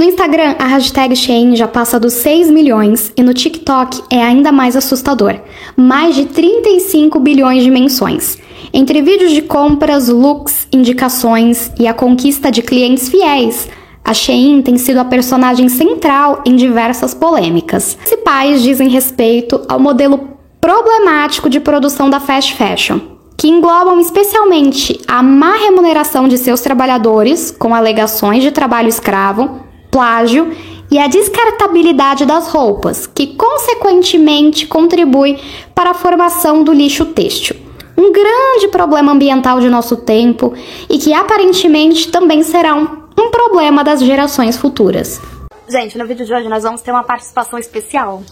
No Instagram, a hashtag Shein já passa dos 6 milhões e no TikTok é ainda mais assustador, mais de 35 bilhões de menções. Entre vídeos de compras, looks, indicações e a conquista de clientes fiéis, a Shein tem sido a personagem central em diversas polêmicas. Principais dizem respeito ao modelo problemático de produção da fast fashion, que englobam especialmente a má remuneração de seus trabalhadores, com alegações de trabalho escravo, plágio e a descartabilidade das roupas, que consequentemente contribui para a formação do lixo têxtil. Um grande problema ambiental de nosso tempo e que aparentemente também será um, um problema das gerações futuras. Gente, no vídeo de hoje nós vamos ter uma participação especial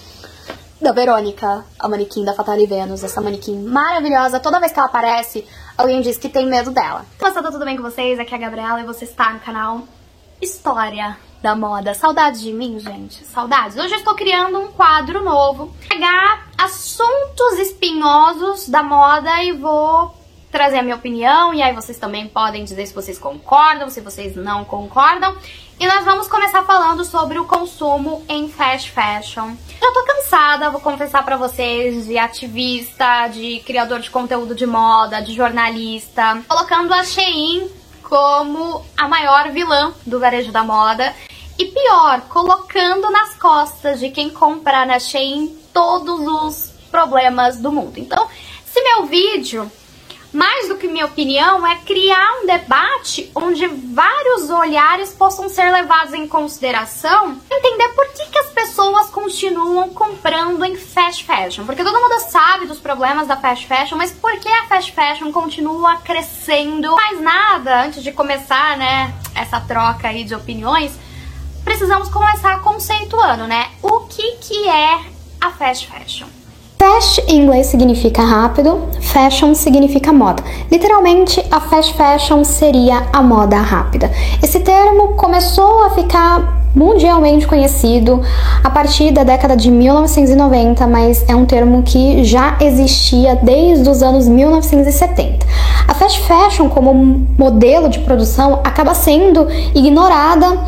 da Verônica, a manequim da Fatale Venus, essa manequim maravilhosa. Toda vez que ela aparece, alguém diz que tem medo dela. Moçada, tudo bem com vocês? Aqui é a Gabriela e você está no canal História da moda. Saudades de mim, gente? Saudades. Hoje eu estou criando um quadro novo. Pegar assuntos espinhosos da moda e vou trazer a minha opinião. E aí vocês também podem dizer se vocês concordam, se vocês não concordam. E nós vamos começar falando sobre o consumo em fast fashion. Já tô cansada, vou confessar para vocês, de ativista, de criador de conteúdo de moda, de jornalista, colocando a Shein como a maior vilã do varejo da moda. E pior, colocando nas costas de quem compra na Shein todos os problemas do mundo. Então, se meu vídeo, mais do que minha opinião, é criar um debate onde vários olhares possam ser levados em consideração, entender por que, que as pessoas continuam comprando em fast fashion. Porque todo mundo sabe dos problemas da fast fashion, mas por que a fast fashion continua crescendo? Mais nada, antes de começar, né, essa troca aí de opiniões, precisamos começar conceituando, né? O que que é a fast fashion? Fast em inglês significa rápido, fashion significa moda. Literalmente, a fast fashion seria a moda rápida. Esse termo começou a ficar mundialmente conhecido a partir da década de 1990, mas é um termo que já existia desde os anos 1970. A fast fashion, como modelo de produção, acaba sendo ignorada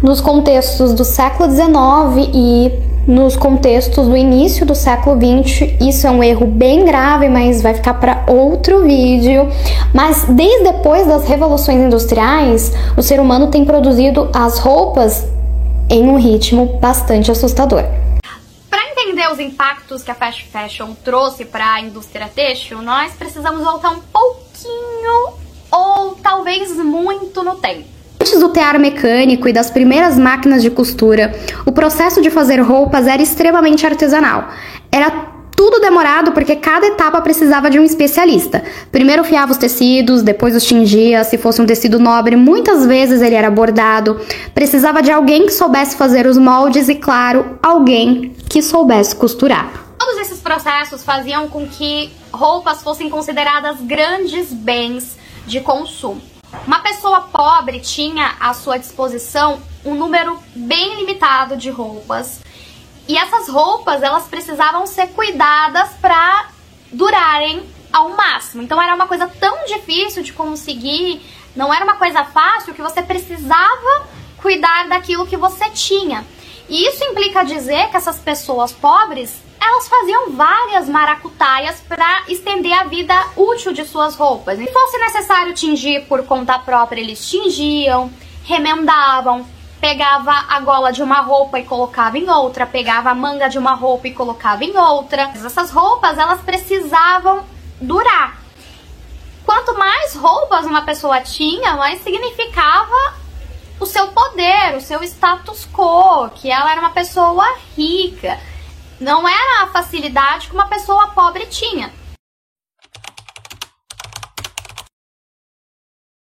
nos contextos do século XIX e nos contextos do início do século XX. Isso é um erro bem grave, mas vai ficar para outro vídeo. Mas desde depois das revoluções industriais, o ser humano tem produzido as roupas em um ritmo bastante assustador. Para entender os impactos que a fast fashion trouxe para a indústria têxtil, nós precisamos voltar um pouquinho ou talvez muito no tempo. Antes do tear mecânico e das primeiras máquinas de costura, o processo de fazer roupas era extremamente artesanal. Era tudo demorado porque cada etapa precisava de um especialista. Primeiro fiava os tecidos, depois os tingia, se fosse um tecido nobre, muitas vezes ele era bordado. Precisava de alguém que soubesse fazer os moldes e, claro, alguém que soubesse costurar. Todos esses processos faziam com que roupas fossem consideradas grandes bens de consumo. Uma pessoa pobre tinha à sua disposição um número bem limitado de roupas. E essas roupas, elas precisavam ser cuidadas para durarem ao máximo. Então era uma coisa tão difícil de conseguir, não era uma coisa fácil que você precisava cuidar daquilo que você tinha. E isso implica dizer que essas pessoas pobres elas faziam várias maracutaias para estender a vida útil de suas roupas. Se fosse necessário tingir por conta própria, eles tingiam, remendavam, pegava a gola de uma roupa e colocava em outra, pegava a manga de uma roupa e colocava em outra. Essas roupas, elas precisavam durar. Quanto mais roupas uma pessoa tinha, mais significava o seu poder, o seu status quo, que ela era uma pessoa rica não era a facilidade que uma pessoa pobre tinha.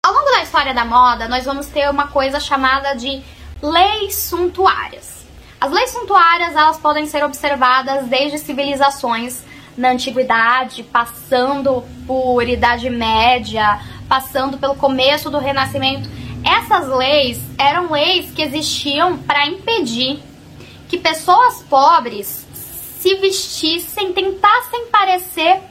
Ao longo da história da moda, nós vamos ter uma coisa chamada de leis suntuárias. As leis suntuárias, elas podem ser observadas desde civilizações na antiguidade, passando por Idade Média, passando pelo começo do Renascimento. Essas leis eram leis que existiam para impedir que pessoas pobres se vestissem, tentassem parecer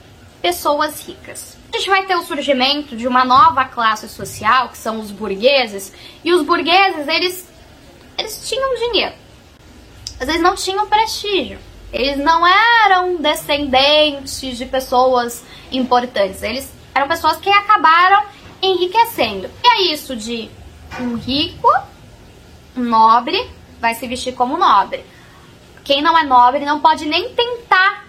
pessoas ricas. A gente vai ter o surgimento de uma nova classe social, que são os burgueses, e os burgueses, eles eles tinham dinheiro, mas eles não tinham prestígio. Eles não eram descendentes de pessoas importantes, eles eram pessoas que acabaram enriquecendo. E é isso de um rico, um nobre, vai se vestir como nobre. Quem não é nobre não pode nem tentar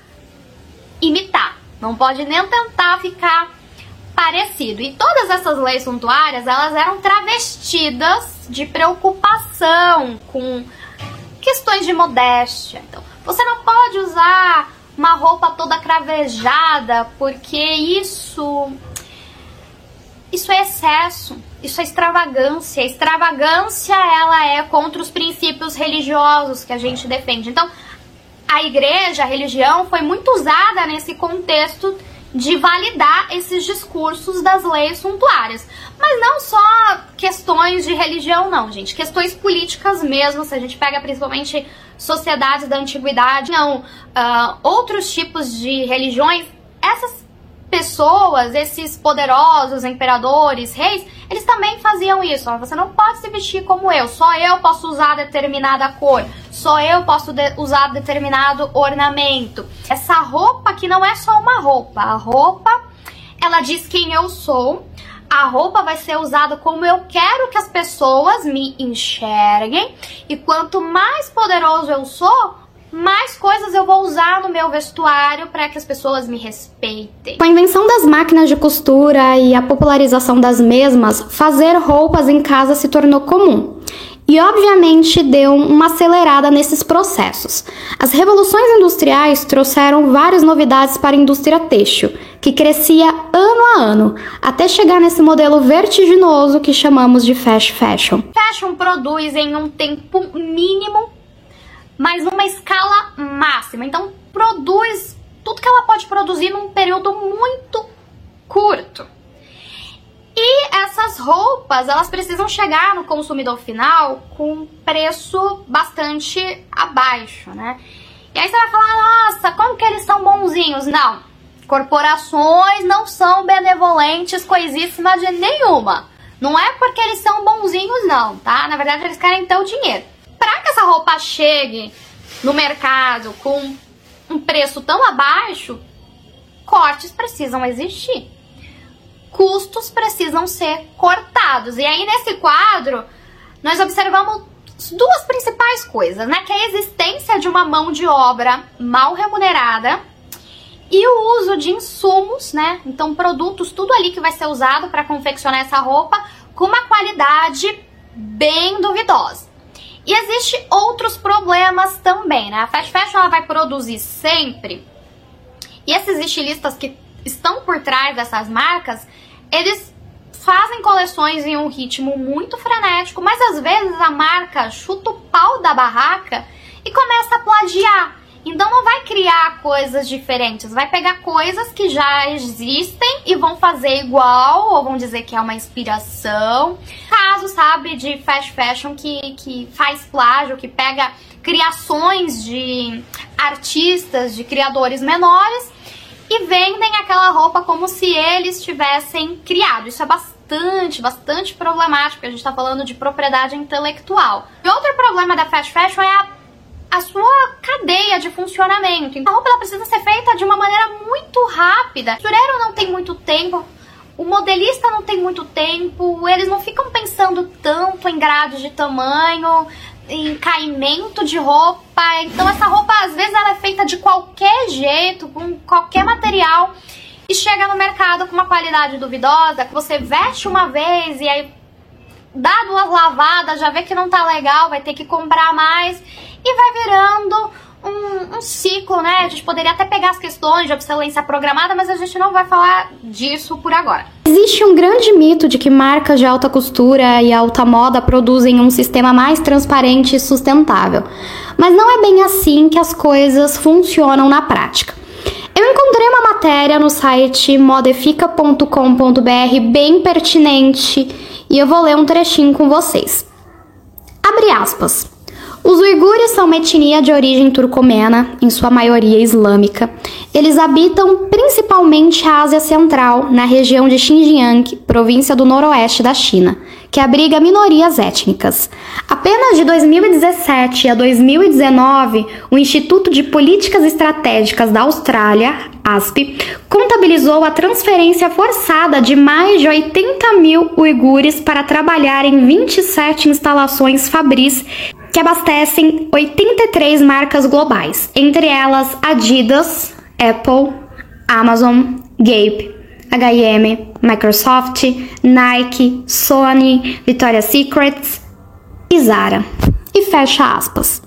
imitar, não pode nem tentar ficar parecido. E todas essas leis suntuárias, elas eram travestidas de preocupação com questões de modéstia. Então, você não pode usar uma roupa toda cravejada, porque isso isso é excesso, isso é extravagância. A extravagância ela é contra os princípios religiosos que a gente defende. Então, a igreja, a religião foi muito usada nesse contexto de validar esses discursos das leis suntuárias. Mas não só questões de religião, não, gente. Questões políticas mesmo, se a gente pega principalmente sociedades da antiguidade, não, uh, outros tipos de religiões, essas pessoas, esses poderosos imperadores, reis, eles também faziam isso. Você não pode se vestir como eu, só eu posso usar determinada cor, só eu posso de usar determinado ornamento. Essa roupa que não é só uma roupa, a roupa ela diz quem eu sou. A roupa vai ser usada como eu quero que as pessoas me enxerguem, e quanto mais poderoso eu sou, mais coisas eu vou usar no meu vestuário para que as pessoas me respeitem. Com a invenção das máquinas de costura e a popularização das mesmas, fazer roupas em casa se tornou comum. E obviamente deu uma acelerada nesses processos. As revoluções industriais trouxeram várias novidades para a indústria têxtil, que crescia ano a ano, até chegar nesse modelo vertiginoso que chamamos de fast fashion. Fashion produz em um tempo mínimo mas numa escala máxima. Então, produz tudo que ela pode produzir num período muito curto. E essas roupas, elas precisam chegar no consumidor final com preço bastante abaixo, né? E aí você vai falar, nossa, como que eles são bonzinhos? Não, corporações não são benevolentes coisíssima de nenhuma. Não é porque eles são bonzinhos, não, tá? Na verdade, eles querem ter o dinheiro para que essa roupa chegue no mercado com um preço tão abaixo, cortes precisam existir. Custos precisam ser cortados. E aí, nesse quadro, nós observamos duas principais coisas, né? Que é a existência de uma mão de obra mal remunerada e o uso de insumos, né? Então, produtos, tudo ali que vai ser usado para confeccionar essa roupa com uma qualidade bem duvidosa. E existe outros problemas também, né? A fast fashion ela vai produzir sempre. E esses estilistas que estão por trás dessas marcas, eles fazem coleções em um ritmo muito frenético, mas às vezes a marca chuta o pau da barraca e começa a plagiar. Então não vai criar coisas diferentes, vai pegar coisas que já existem e vão fazer igual, ou vão dizer que é uma inspiração. Caso, sabe, de fast fashion que, que faz plágio, que pega criações de artistas, de criadores menores e vendem aquela roupa como se eles tivessem criado. Isso é bastante, bastante problemático, a gente está falando de propriedade intelectual. E outro problema da fast fashion é a a sua cadeia de funcionamento. Então, a roupa precisa ser feita de uma maneira muito rápida. O costureiro não tem muito tempo, o modelista não tem muito tempo, eles não ficam pensando tanto em grade de tamanho, em caimento de roupa. Então essa roupa às vezes ela é feita de qualquer jeito, com qualquer material e chega no mercado com uma qualidade duvidosa, que você veste uma vez e aí dá duas lavadas, já vê que não tá legal, vai ter que comprar mais e vai virando um, um, ciclo, né? A gente poderia até pegar as questões de obsolescência programada, mas a gente não vai falar disso por agora. Existe um grande mito de que marcas de alta costura e alta moda produzem um sistema mais transparente e sustentável. Mas não é bem assim que as coisas funcionam na prática. Eu encontrei uma matéria no site modefica.com.br bem pertinente e eu vou ler um trechinho com vocês. Abre aspas. Os uigures são uma etnia de origem turcomena, em sua maioria islâmica. Eles habitam principalmente a Ásia Central, na região de Xinjiang, província do noroeste da China, que abriga minorias étnicas. Apenas de 2017 a 2019, o Instituto de Políticas Estratégicas da Austrália, ASP, contabilizou a transferência forçada de mais de 80 mil uigures para trabalhar em 27 instalações fabris que abastecem 83 marcas globais, entre elas Adidas, Apple, Amazon, Gape, H&M, Microsoft, Nike, Sony, Victoria's Secret e Zara. E fecha aspas.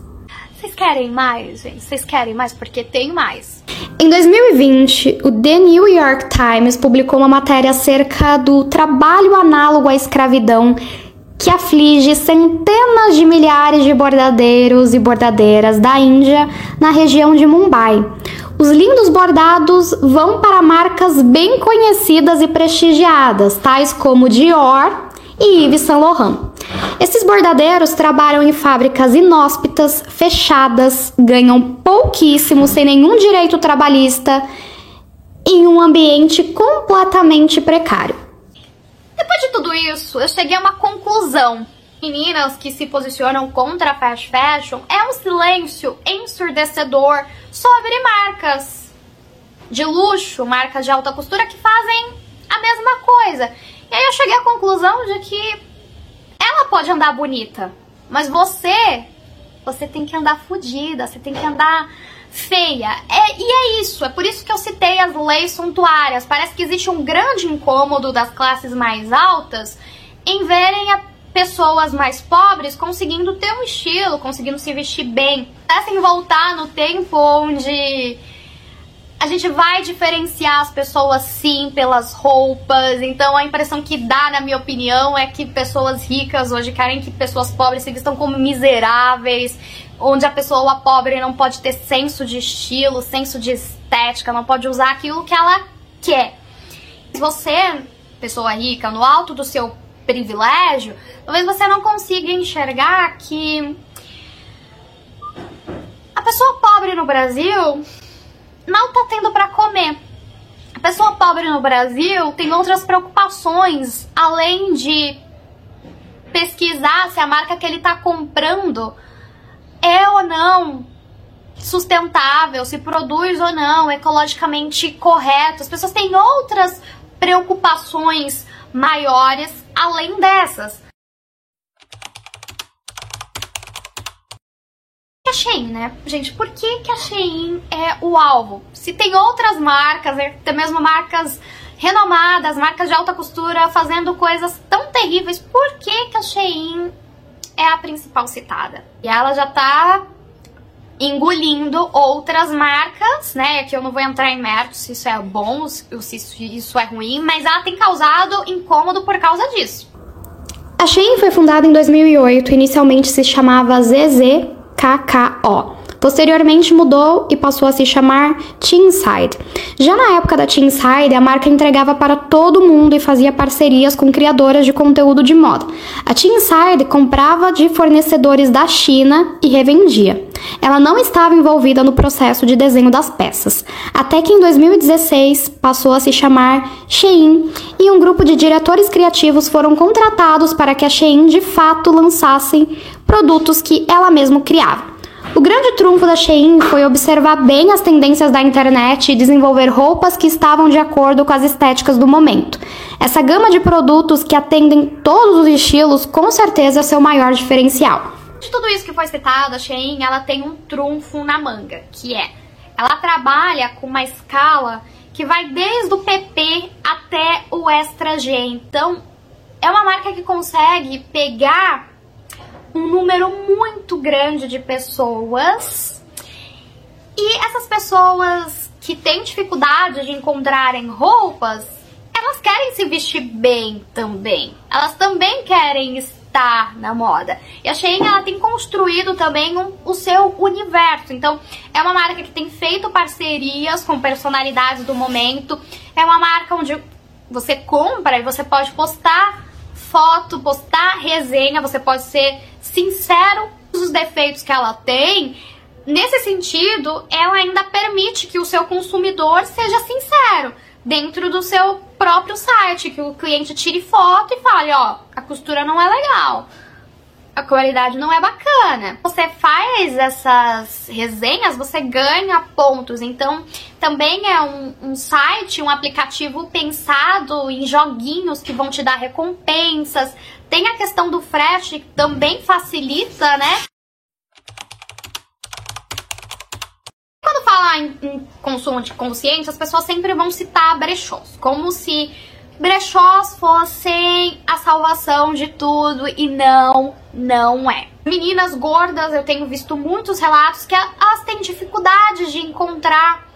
Vocês querem mais, gente? Vocês querem mais? Porque tem mais. Em 2020, o The New York Times publicou uma matéria acerca do trabalho análogo à escravidão que aflige centenas de milhares de bordadeiros e bordadeiras da Índia na região de Mumbai. Os lindos bordados vão para marcas bem conhecidas e prestigiadas, tais como Dior e Yves Saint Laurent. Esses bordadeiros trabalham em fábricas inóspitas, fechadas, ganham pouquíssimo, sem nenhum direito trabalhista, em um ambiente completamente precário. Depois de tudo isso, eu cheguei a uma conclusão. Meninas que se posicionam contra a fast fashion é um silêncio ensurdecedor sobre marcas de luxo, marcas de alta costura que fazem a mesma coisa. E aí eu cheguei à conclusão de que ela pode andar bonita, mas você, você tem que andar fodida, você tem que andar feia. É, e é isso, é por isso que eu citei as leis suntuárias. Parece que existe um grande incômodo das classes mais altas em verem a pessoas mais pobres conseguindo ter um estilo, conseguindo se vestir bem. Parecem voltar no tempo onde a gente vai diferenciar as pessoas sim pelas roupas. Então a impressão que dá, na minha opinião, é que pessoas ricas hoje querem que pessoas pobres se vistam como miseráveis, onde a pessoa pobre não pode ter senso de estilo, senso de estética, não pode usar aquilo que ela quer. Você, pessoa rica, no alto do seu privilégio, talvez você não consiga enxergar que a pessoa pobre no Brasil não tá tendo para comer. A pessoa pobre no Brasil tem outras preocupações além de pesquisar se a marca que ele tá comprando é ou não sustentável, se produz ou não ecologicamente correto. As pessoas têm outras preocupações maiores além dessas. A Shein, né? Gente, por que, que a Shein é o alvo? Se tem outras marcas, até mesmo marcas renomadas, marcas de alta costura fazendo coisas tão terríveis, por que, que a Shein é a principal citada. E ela já tá engolindo outras marcas, né? Que eu não vou entrar em mérito se isso é bom ou se isso é ruim, mas ela tem causado incômodo por causa disso. A Shein foi fundada em 2008, inicialmente se chamava ZZKKO. Posteriormente mudou e passou a se chamar Teenside. Já na época da Teenside, a marca entregava para todo mundo e fazia parcerias com criadoras de conteúdo de moda. A Teenside comprava de fornecedores da China e revendia. Ela não estava envolvida no processo de desenho das peças, até que em 2016 passou a se chamar Shein e um grupo de diretores criativos foram contratados para que a Shein de fato lançasse produtos que ela mesma criava. O grande trunfo da Shein foi observar bem as tendências da internet e desenvolver roupas que estavam de acordo com as estéticas do momento. Essa gama de produtos que atendem todos os estilos com certeza é seu maior diferencial. De tudo isso que foi citado, a Shein ela tem um trunfo na manga, que é ela trabalha com uma escala que vai desde o PP até o Extra G. Então, é uma marca que consegue pegar um número muito grande de pessoas. E essas pessoas que têm dificuldade de encontrarem roupas, elas querem se vestir bem também. Elas também querem estar na moda. E a Shein ela tem construído também um, o seu universo. Então, é uma marca que tem feito parcerias com personalidades do momento. É uma marca onde você compra e você pode postar foto, postar resenha, você pode ser sincero os defeitos que ela tem. Nesse sentido, ela ainda permite que o seu consumidor seja sincero. dentro do seu próprio site, que o cliente tire foto e fale, ó, a costura não é legal a qualidade não é bacana. Você faz essas resenhas, você ganha pontos. Então, também é um, um, site, um aplicativo pensado em joguinhos que vão te dar recompensas. Tem a questão do frete, que também facilita, né? Quando falar em, em consumo de consciência, as pessoas sempre vão citar brechós, como se brechós fossem a salvação de tudo e não, não é. Meninas gordas, eu tenho visto muitos relatos que elas têm dificuldade de encontrar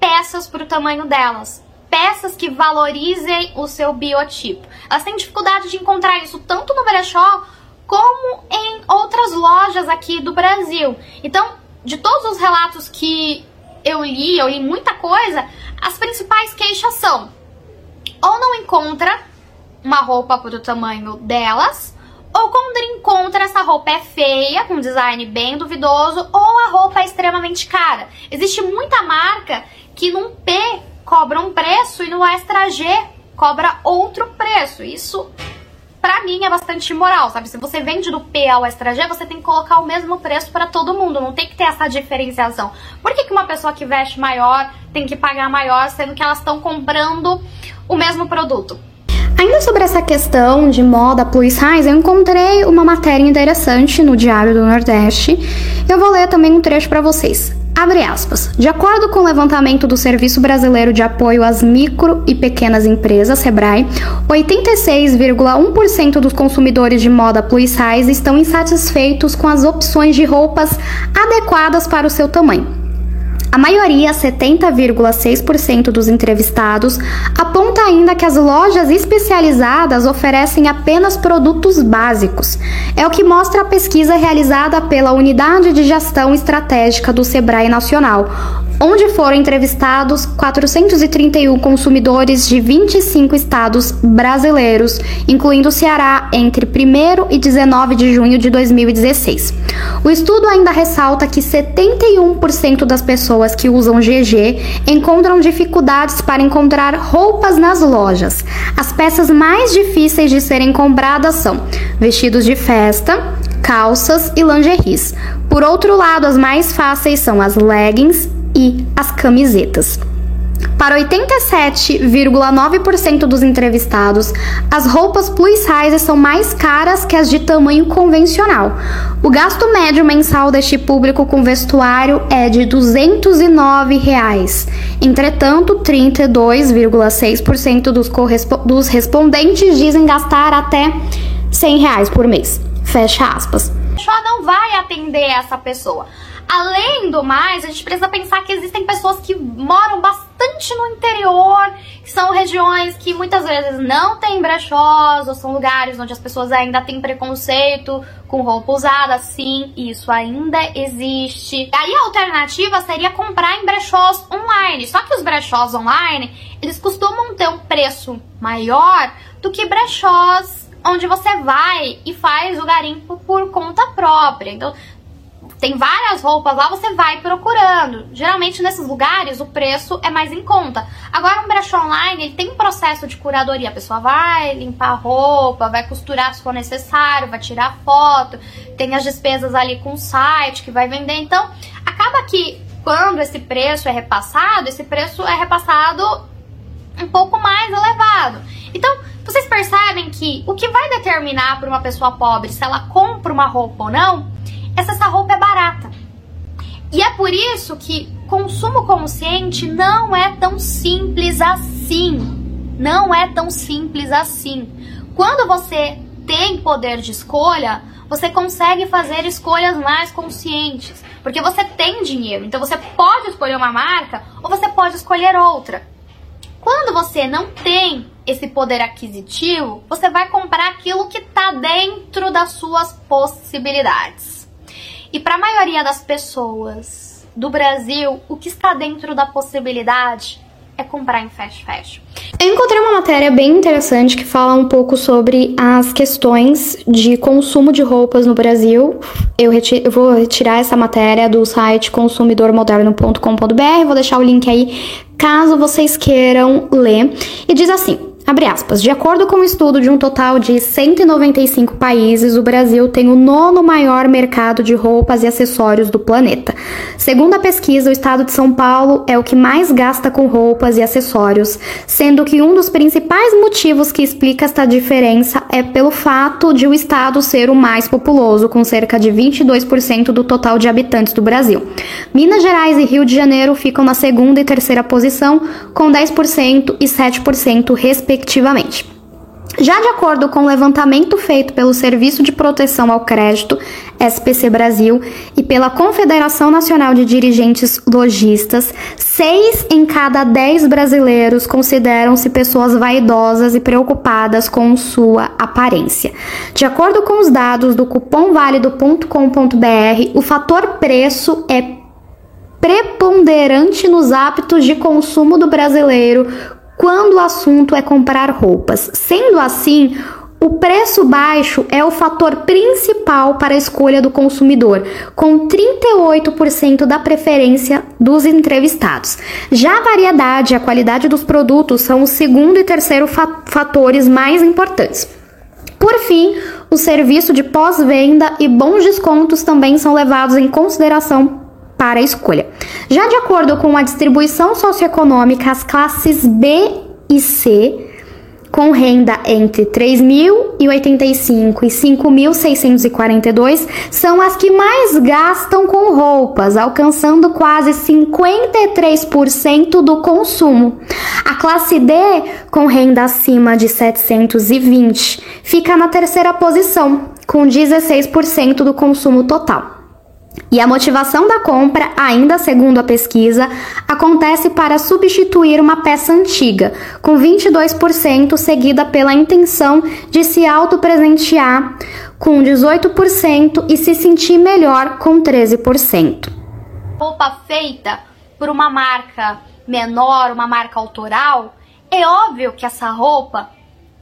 peças para o tamanho delas. Peças que valorizem o seu biotipo. Elas têm dificuldade de encontrar isso tanto no brechó como em outras lojas aqui do Brasil. Então, de todos os relatos que eu li, eu li muita coisa, as principais queixas são ou não encontra uma roupa pro tamanho delas, ou quando encontra essa roupa é feia, com design bem duvidoso, ou a roupa é extremamente cara. Existe muita marca que num P cobra um preço e no extra G cobra outro preço. Isso pra mim é bastante imoral, sabe? Se você vende do P ao extra G, você tem que colocar o mesmo preço para todo mundo, não tem que ter essa diferenciação. Por que, que uma pessoa que veste maior tem que pagar maior, sendo que elas estão comprando o mesmo produto. Ainda sobre essa questão de moda plus size, eu encontrei uma matéria interessante no Diário do Nordeste. Eu vou ler também um trecho para vocês. Abre aspas. De acordo com o levantamento do Serviço Brasileiro de Apoio às Micro e Pequenas Empresas, SEBRAE, 86,1% dos consumidores de moda plus size estão insatisfeitos com as opções de roupas adequadas para o seu tamanho. A maioria, 70,6% dos entrevistados, aponta ainda que as lojas especializadas oferecem apenas produtos básicos. É o que mostra a pesquisa realizada pela Unidade de Gestão Estratégica do Sebrae Nacional, onde foram entrevistados 431 consumidores de 25 estados brasileiros, incluindo o Ceará, entre 1 e 19 de junho de 2016. O estudo ainda ressalta que 71% das pessoas que usam GG encontram dificuldades para encontrar roupas nas lojas. As peças mais difíceis de serem compradas são vestidos de festa, calças e lingeries. Por outro lado, as mais fáceis são as leggings e as camisetas. Para 87,9% dos entrevistados, as roupas plus size são mais caras que as de tamanho convencional. O gasto médio mensal deste público com vestuário é de 209 reais. Entretanto, 32,6% dos, dos respondentes dizem gastar até 100 reais por mês. Fecha aspas. Só não vai atender essa pessoa. Além do mais, a gente precisa pensar que existem pessoas que moram bastante no interior, que são regiões que muitas vezes não tem brechós, ou são lugares onde as pessoas ainda têm preconceito com roupa usada. Sim, isso ainda existe. Aí a alternativa seria comprar em brechós online. Só que os brechós online, eles costumam ter um preço maior do que brechós onde você vai e faz o garimpo por conta própria. Então, tem várias roupas lá, você vai procurando. Geralmente nesses lugares o preço é mais em conta. Agora um brechó online, ele tem um processo de curadoria. A pessoa vai limpar a roupa, vai costurar se for necessário, vai tirar foto, tem as despesas ali com o site que vai vender. Então, acaba que quando esse preço é repassado, esse preço é repassado um pouco mais elevado. Então, vocês percebem que o que vai determinar para uma pessoa pobre se ela compra uma roupa ou não é se essa roupa é barata. E é por isso que consumo consciente não é tão simples assim. Não é tão simples assim. Quando você tem poder de escolha, você consegue fazer escolhas mais conscientes. Porque você tem dinheiro, então você pode escolher uma marca ou você pode escolher outra. Quando você não tem esse poder aquisitivo, você vai comprar aquilo que está dentro das suas possibilidades. E para a maioria das pessoas do Brasil, o que está dentro da possibilidade é comprar em fast fashion. Eu encontrei uma matéria bem interessante que fala um pouco sobre as questões de consumo de roupas no Brasil. Eu, eu vou retirar essa matéria do site consumidormoderno.com.br, vou deixar o link aí caso vocês queiram ler. E diz assim: aspas. De acordo com um estudo de um total de 195 países, o Brasil tem o nono maior mercado de roupas e acessórios do planeta. Segundo a pesquisa, o estado de São Paulo é o que mais gasta com roupas e acessórios, sendo que um dos principais motivos que explica esta diferença é pelo fato de o estado ser o mais populoso, com cerca de 22% do total de habitantes do Brasil. Minas Gerais e Rio de Janeiro ficam na segunda e terceira posição, com 10% e 7% respectivamente respectivamente. Já de acordo com o levantamento feito pelo Serviço de Proteção ao Crédito, SPC Brasil, e pela Confederação Nacional de Dirigentes Logistas, seis em cada dez brasileiros consideram-se pessoas vaidosas e preocupadas com sua aparência. De acordo com os dados do cupomválido.com.br, o fator preço é preponderante nos hábitos de consumo do brasileiro, quando o assunto é comprar roupas. Sendo assim, o preço baixo é o fator principal para a escolha do consumidor, com 38% da preferência dos entrevistados. Já a variedade e a qualidade dos produtos são o segundo e terceiro fatores mais importantes. Por fim, o serviço de pós-venda e bons descontos também são levados em consideração para a escolha. Já de acordo com a distribuição socioeconômica, as classes B e C com renda entre 3.085 e 5.642 são as que mais gastam com roupas, alcançando quase 53% do consumo. A classe D, com renda acima de 720, fica na terceira posição, com 16% do consumo total. E a motivação da compra, ainda segundo a pesquisa, acontece para substituir uma peça antiga, com 22%, seguida pela intenção de se autopresentear, com 18%, e se sentir melhor, com 13%. Roupa feita por uma marca menor, uma marca autoral, é óbvio que essa roupa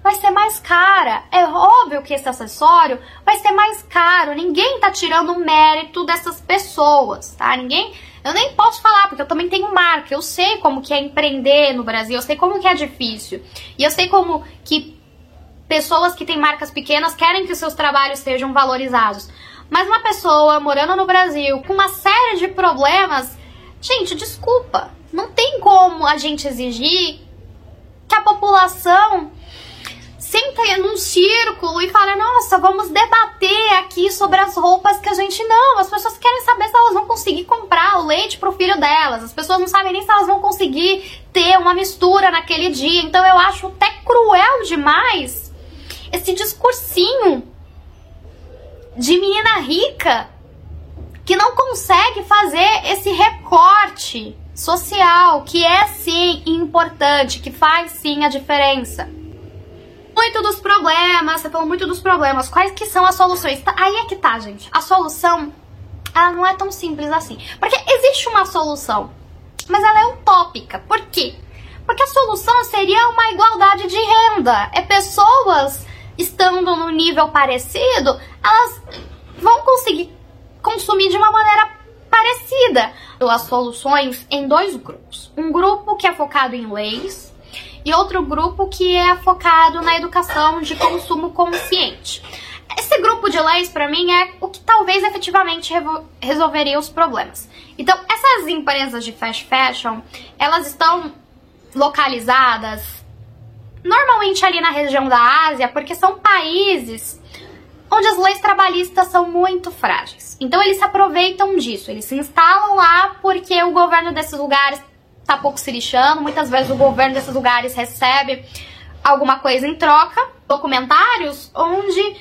vai ser mais cara. É óbvio que esse acessório vai ser mais caro. Ninguém tá tirando o mérito dessas pessoas, tá? Ninguém. Eu nem posso falar, porque eu também tenho marca. Eu sei como que é empreender no Brasil, eu sei como que é difícil. E eu sei como que pessoas que têm marcas pequenas querem que os seus trabalhos sejam valorizados. Mas uma pessoa morando no Brasil com uma série de problemas, gente, desculpa, não tem como a gente exigir que a população senta num círculo e fala: Nossa, vamos debater aqui sobre as roupas que a gente não. As pessoas querem saber se elas vão conseguir comprar o leite pro filho delas. As pessoas não sabem nem se elas vão conseguir ter uma mistura naquele dia. Então eu acho até cruel demais esse discursinho de menina rica que não consegue fazer esse recorte social que é sim importante, que faz sim a diferença muito dos problemas, você falou muito dos problemas. Quais que são as soluções? Tá, aí é que tá, gente. A solução, ela não é tão simples assim. Porque existe uma solução, mas ela é utópica. Por quê? Porque a solução seria uma igualdade de renda. É pessoas estando no nível parecido, elas vão conseguir consumir de uma maneira parecida. As soluções em dois grupos. Um grupo que é focado em leis, e outro grupo que é focado na educação de consumo consciente. Esse grupo de leis, para mim, é o que talvez efetivamente resolveria os problemas. Então, essas empresas de fast fashion, elas estão localizadas normalmente ali na região da Ásia, porque são países onde as leis trabalhistas são muito frágeis. Então, eles se aproveitam disso, eles se instalam lá porque o governo desses lugares tá pouco se lixando. Muitas vezes o governo desses lugares recebe alguma coisa em troca. Documentários onde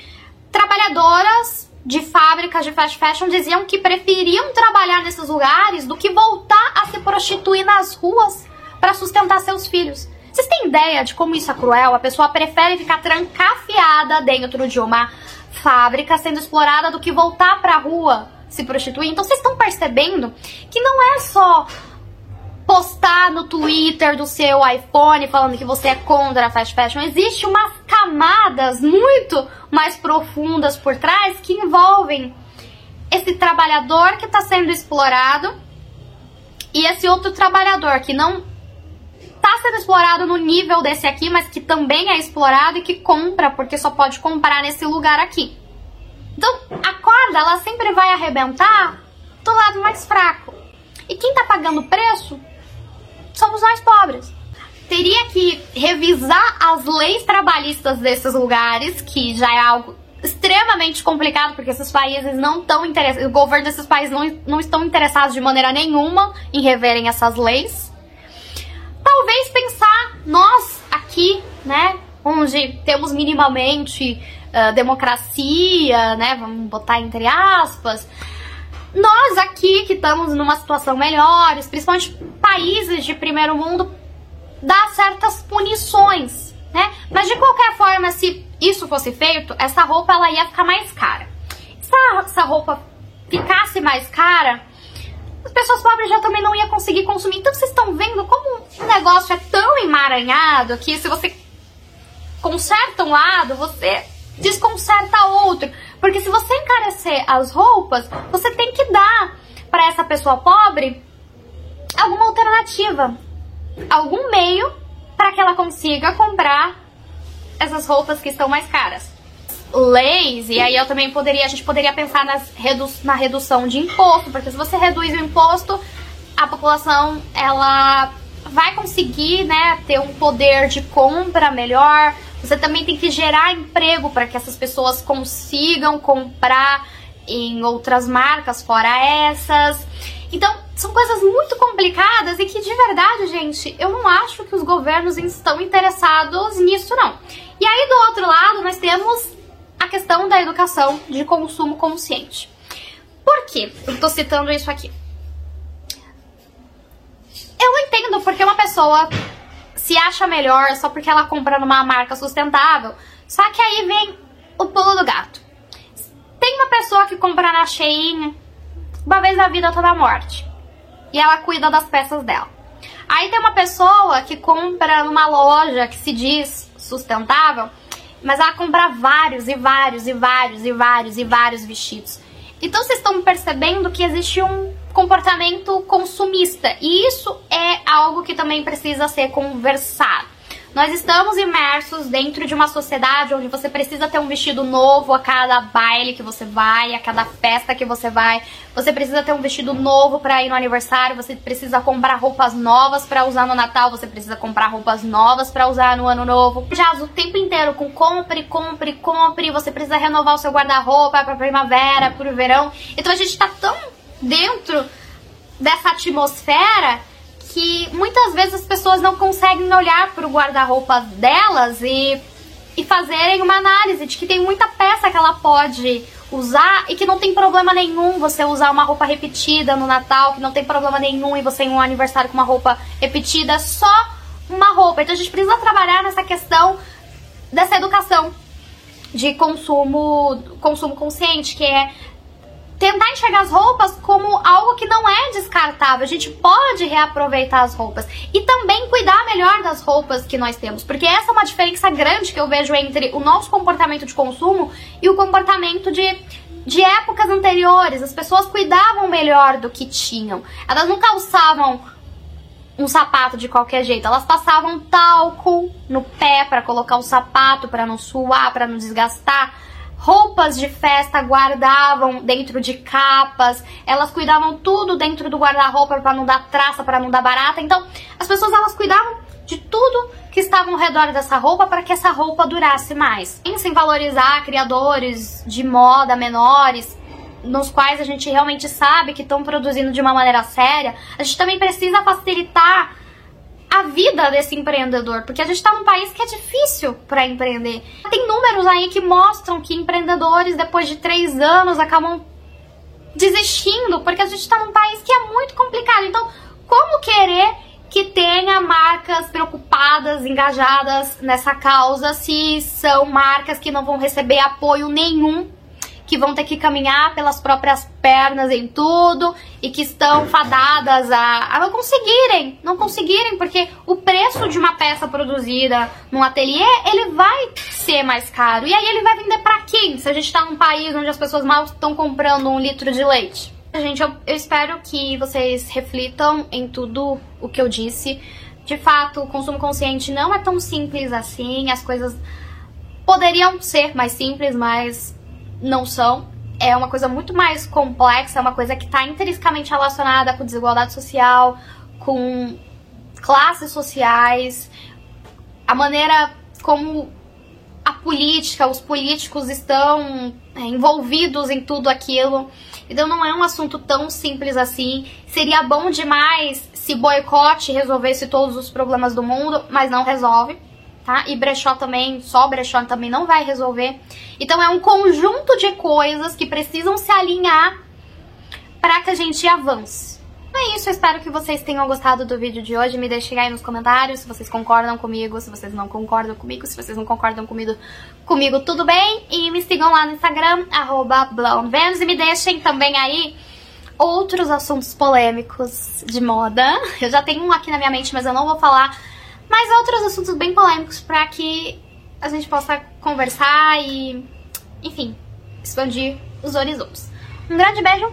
trabalhadoras de fábricas de fast fashion diziam que preferiam trabalhar nesses lugares do que voltar a se prostituir nas ruas para sustentar seus filhos. Vocês têm ideia de como isso é cruel? A pessoa prefere ficar trancafiada dentro de uma fábrica sendo explorada do que voltar para a rua se prostituir. Então vocês estão percebendo que não é só postar no Twitter do seu iPhone falando que você é contra a fast fashion. Existe umas camadas muito mais profundas por trás que envolvem esse trabalhador que está sendo explorado e esse outro trabalhador que não está sendo explorado no nível desse aqui, mas que também é explorado e que compra porque só pode comprar nesse lugar aqui. Então, a corda ela sempre vai arrebentar do lado mais fraco. E quem está pagando o preço somos nós pobres. Teria que revisar as leis trabalhistas desses lugares, que já é algo extremamente complicado, porque esses países não estão interessados, o governo desses países não, não estão interessados de maneira nenhuma em reverem essas leis. Talvez pensar, nós aqui, né, onde temos minimamente uh, democracia, né, vamos botar entre aspas, nós aqui que estamos numa situação melhor, principalmente países de primeiro mundo, dá certas punições, né? Mas de qualquer forma, se isso fosse feito, essa roupa ela ia ficar mais cara. Se essa roupa ficasse mais cara, as pessoas pobres já também não iam conseguir consumir. Então vocês estão vendo como o negócio é tão emaranhado que se você conserta um lado, você desconcerta outro. Porque se você encarecer as roupas, você tem que dar para essa pessoa pobre alguma alternativa, algum meio para que ela consiga comprar essas roupas que estão mais caras. Leis, e aí eu também poderia, a gente poderia pensar nas redu na redução de imposto, porque se você reduz o imposto, a população ela vai conseguir, né, ter um poder de compra melhor. Você também tem que gerar emprego para que essas pessoas consigam comprar em outras marcas fora essas. Então, são coisas muito complicadas e que de verdade, gente, eu não acho que os governos estão interessados nisso não. E aí do outro lado, nós temos a questão da educação de consumo consciente. Por que eu tô citando isso aqui? Eu entendo porque uma pessoa se acha melhor só porque ela compra numa marca sustentável. Só que aí vem o pulo do gato. Tem uma pessoa que compra na Shein uma vez na vida toda a morte. E ela cuida das peças dela. Aí tem uma pessoa que compra numa loja que se diz sustentável, mas ela compra vários e vários e vários e vários e vários vestidos. Então vocês estão percebendo que existe um comportamento consumista e isso é algo que também precisa ser conversado. Nós estamos imersos dentro de uma sociedade onde você precisa ter um vestido novo a cada baile que você vai, a cada festa que você vai. Você precisa ter um vestido novo para ir no aniversário, você precisa comprar roupas novas para usar no Natal, você precisa comprar roupas novas para usar no Ano Novo. Já o tempo inteiro com compre, compre, compre, você precisa renovar o seu guarda-roupa para primavera, para o verão. Então a gente tá tão dentro dessa atmosfera que muitas vezes as pessoas não conseguem olhar para o guarda-roupa delas e, e fazerem uma análise de que tem muita peça que ela pode usar e que não tem problema nenhum você usar uma roupa repetida no Natal, que não tem problema nenhum e você ir um aniversário com uma roupa repetida, só uma roupa. Então a gente precisa trabalhar nessa questão dessa educação de consumo, consumo consciente, que é tentar enxergar as roupas como algo que não é descartável. A gente pode reaproveitar as roupas e também cuidar melhor das roupas que nós temos, porque essa é uma diferença grande que eu vejo entre o nosso comportamento de consumo e o comportamento de de épocas anteriores. As pessoas cuidavam melhor do que tinham. Elas não calçavam um sapato de qualquer jeito. Elas passavam talco no pé para colocar o sapato para não suar, para não desgastar roupas de festa guardavam dentro de capas, elas cuidavam tudo dentro do guarda-roupa para não dar traça, para não dar barata. Então, as pessoas elas cuidavam de tudo que estava ao redor dessa roupa para que essa roupa durasse mais. Sem valorizar criadores de moda menores, nos quais a gente realmente sabe que estão produzindo de uma maneira séria, a gente também precisa facilitar a vida desse empreendedor, porque a gente está num país que é difícil para empreender. Tem números aí que mostram que empreendedores, depois de três anos, acabam desistindo, porque a gente está num país que é muito complicado. Então, como querer que tenha marcas preocupadas, engajadas nessa causa, se são marcas que não vão receber apoio nenhum que vão ter que caminhar pelas próprias pernas em tudo e que estão fadadas a, a não conseguirem, não conseguirem, porque o preço de uma peça produzida num ateliê, ele vai ser mais caro. E aí ele vai vender para quem? Se a gente tá num país onde as pessoas mal estão comprando um litro de leite. Gente, eu, eu espero que vocês reflitam em tudo o que eu disse. De fato, o consumo consciente não é tão simples assim, as coisas poderiam ser mais simples, mas não são. É uma coisa muito mais complexa, é uma coisa que está intrinsecamente relacionada com desigualdade social, com classes sociais, a maneira como a política, os políticos estão é, envolvidos em tudo aquilo. Então não é um assunto tão simples assim. Seria bom demais se boicote resolvesse todos os problemas do mundo, mas não resolve tá? E brechó também, só brechó também não vai resolver. Então é um conjunto de coisas que precisam se alinhar para que a gente avance. É isso, eu espero que vocês tenham gostado do vídeo de hoje. Me deixem aí nos comentários se vocês concordam comigo, se vocês não concordam comigo, se vocês não concordam comigo, comigo tudo bem. E me sigam lá no Instagram, arroba e me deixem também aí outros assuntos polêmicos de moda. Eu já tenho um aqui na minha mente, mas eu não vou falar mas outros assuntos bem polêmicos para que a gente possa conversar e, enfim, expandir os horizontes. Um grande beijo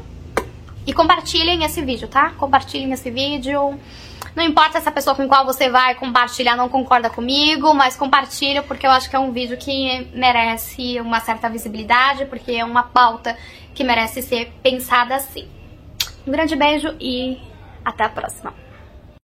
e compartilhem esse vídeo, tá? Compartilhem esse vídeo. Não importa se a pessoa com qual você vai compartilhar não concorda comigo, mas compartilha porque eu acho que é um vídeo que merece uma certa visibilidade, porque é uma pauta que merece ser pensada assim. Um grande beijo e até a próxima.